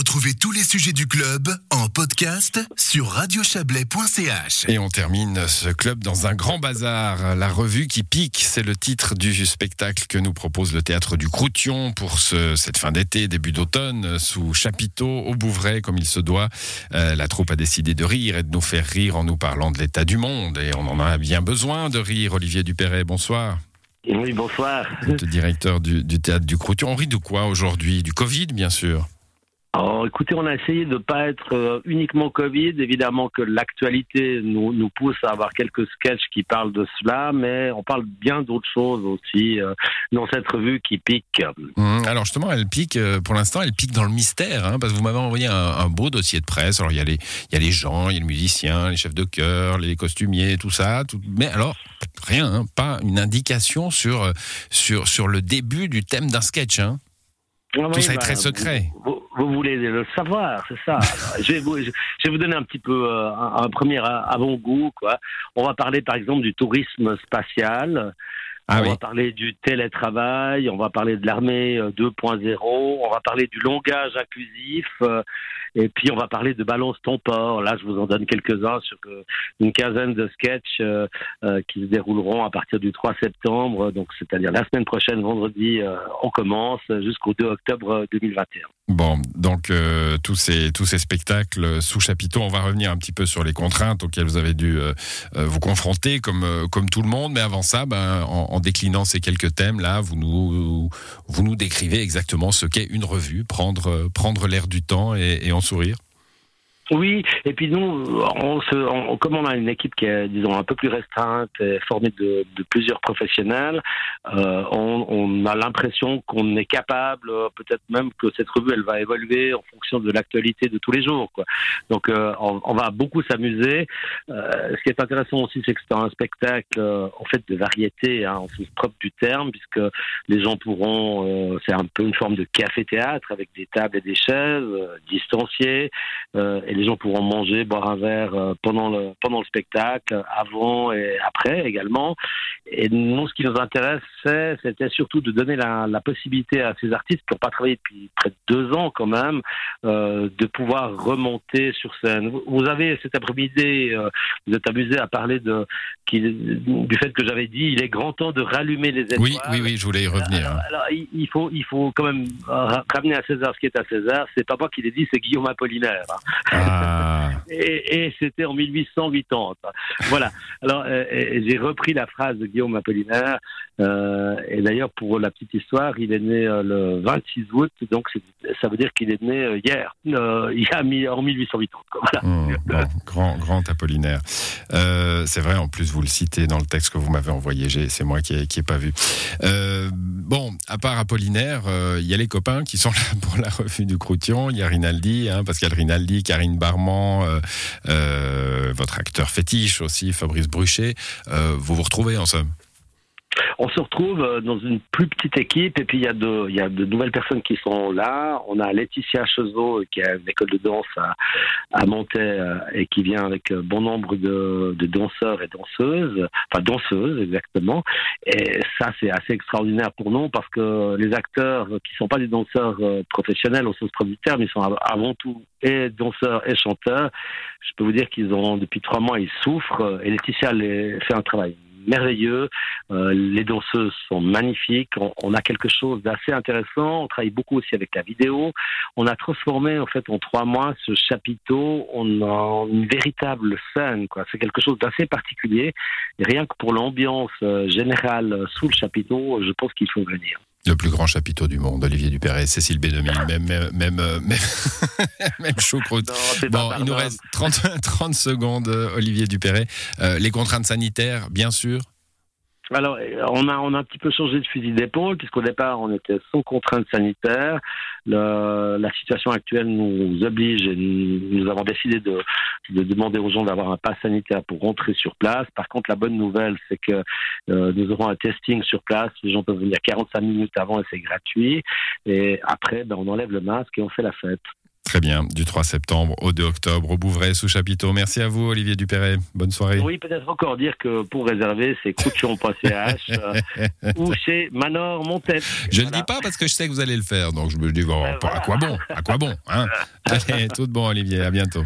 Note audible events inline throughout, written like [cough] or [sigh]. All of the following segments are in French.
Retrouvez tous les sujets du club en podcast sur radiochablais.ch. Et on termine ce club dans un grand bazar. La revue qui pique, c'est le titre du spectacle que nous propose le théâtre du Croution pour ce, cette fin d'été, début d'automne, sous chapiteau, au Bouvray, comme il se doit. Euh, la troupe a décidé de rire et de nous faire rire en nous parlant de l'état du monde. Et on en a bien besoin de rire. Olivier Dupéret, bonsoir. Oui, bonsoir. Le directeur du, du théâtre du Croution. On rit de quoi aujourd'hui? Du Covid, bien sûr. Alors, écoutez, on a essayé de ne pas être euh, uniquement Covid. Évidemment que l'actualité nous, nous pousse à avoir quelques sketchs qui parlent de cela, mais on parle bien d'autres choses aussi euh, dans cette revue qui pique. Hum, alors justement, elle pique, euh, pour l'instant, elle pique dans le mystère, hein, parce que vous m'avez envoyé un, beau dossier de presse. Alors il y, a les, y a les gens, il y a les musiciens, les chefs de chœur, les costumiers, tout ça. Mais alors, rien, hein, pas une indication sur, sur, sur le début du thème d'un sketch. Hein. Ah Tout oui, ça est bah, très secret. Vous, vous- vous voulez le savoir, c'est ça. [laughs] Je, vais vous, je vais vous donner un petit peu euh, un, un premier avant-goût. quoi. On va parler par exemple du tourisme spatial. Ah on oui. va parler du télétravail, on va parler de l'armée euh, 2.0, on va parler du langage inclusif, euh, et puis on va parler de balance ton port. Là, je vous en donne quelques-uns sur euh, une quinzaine de sketchs euh, euh, qui se dérouleront à partir du 3 septembre, donc c'est-à-dire la semaine prochaine, vendredi, euh, on commence jusqu'au 2 octobre euh, 2021. Bon, donc euh, tous ces tous ces spectacles sous chapiteau, on va revenir un petit peu sur les contraintes auxquelles vous avez dû euh, euh, vous confronter, comme euh, comme tout le monde. Mais avant ça, ben, en, déclinant ces quelques thèmes là, vous nous vous nous décrivez exactement ce qu'est une revue, prendre prendre l'air du temps et, et en sourire. Oui, et puis nous, on se, on- comme on a une équipe qui est, disons, un peu plus restreinte, formée de, de plusieurs professionnels, euh, on, on a l'impression qu'on est capable, euh, peut-être même que cette revue, elle va évoluer en fonction de l'actualité de tous les jours. Quoi. Donc, euh, on, va beaucoup s'amuser. Euh, ce qui est intéressant aussi, c'est que c'est un spectacle, euh, en fait, de variété, hein, au sens propre du terme, puisque les gens pourront, euh, c'est un peu une forme de café-théâtre avec des tables et des chaises distanciées. Et les gens pourront manger, boire un verre euh, pendant le pendant le spectacle, avant et après également. Et nous, ce qui nous intéressait, c'était surtout de donner la, la possibilité à ces artistes qui n'ont pas travaillé depuis près de deux ans quand même, euh, de pouvoir remonter sur scène. Vous- avez cet après-midi, euh, vous êtes amusé à parler de qui, du fait que j'avais dit, il est grand temps de rallumer les étoiles. Oui, oui, oui, je voulais y revenir. Alors, hein. alors, il faut, il faut quand même ramener à César ce qui est à César. C'est pas moi qui l'ai dit, c'est Guillaume Apollinaire. hein. [laughs] Et, c'était en 1880. Voilà. Alors, euh, et j'ai repris la phrase de Guillaume Apollinaire. Euh, et d'ailleurs, pour la petite histoire, il est né euh, le 26 août, donc ça veut dire qu'il est né euh, hier, euh, il a mis en 1880. quoi. Voilà. hum, bon, grand grand Apollinaire. Euh, c'est vrai, en plus vous le citez dans le texte que vous m'avez envoyé. C'est moi qui ai, qui ai pas vu. Euh, bon, à part Apollinaire, euh, il y a les copains qui sont [laughs] là pour la revue du Croution. Il y a Rinaldi, hein, Pascal Rinaldi, Karine Barman, euh, euh, votre acteur fétiche aussi, Fabrice Bruchet. Euh, vous vous retrouvez en somme. On se retrouve euh, dans une plus petite équipe et puis il y a de, il y a de nouvelles personnes qui sont là. On a Laetitia Chezot qui a une école de danse à, à Montaix euh, et qui vient avec euh, bon nombre de, de danseurs et danseuses, enfin danseuses exactement. Et ça c'est assez extraordinaire pour nous parce que les acteurs qui sont pas des danseurs euh, professionnels au sens propre du terme, ils sont av- avant tout et danseurs et chanteurs. Je peux vous dire qu'ils ont depuis trois mois ils souffrent et Laetitia les- fait un travail merveilleux. Euh, les danseuses sont magnifiques. On, on a quelque chose d'assez intéressant. On travaille beaucoup aussi avec la vidéo. On a transformé en fait en trois mois ce chapiteau en, une véritable scène. Quoi. C'est quelque chose d'assez particulier. Rien que pour l'ambiance euh, générale euh, sous le chapiteau, je pense qu'il faut venir. Le plus grand chapiteau du monde, Olivier Dupéret, Cécile B2000, même, même, même, euh, même, [laughs] même choucroute. Non, Bon, il nous reste 30, 30 [laughs] secondes, euh, Olivier Dupéret. Euh, les contraintes sanitaires, bien sûr. Alors, euh, on a, on a un petit peu changé de fusil d'épaule, puisqu'au départ, on était sans contrainte sanitaire. Le- la situation actuelle nous oblige et nous, nous avons décidé de, de demander aux gens d'avoir un pass sanitaire pour rentrer sur place. Par contre, la bonne nouvelle, c'est que euh, nous aurons un testing sur place. Les gens peuvent venir 45 minutes avant et c'est gratuit. Et après, ben, on enlève le masque et on fait la fête. Très bien, du 3 septembre au 2 octobre au Bouvray sous chapiteau. Merci à vous Olivier Dupéret. Bonne soirée. Oui, peut-être encore dire que pour réserver, c'est crouchon.ch euh, [laughs] ou chez Manor Montette. Je ne le dis pas parce que je sais que vous allez le faire, donc je me dis bon, à quoi bon À quoi bon hein [laughs] Allez, tout bon Olivier, à bientôt.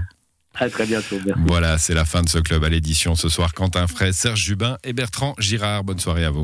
À très bientôt. Voilà, c'est la fin de ce club à l'édition ce soir. Quentin Fray, Serge Jubin et Bertrand Girard. Bonne soirée à vous.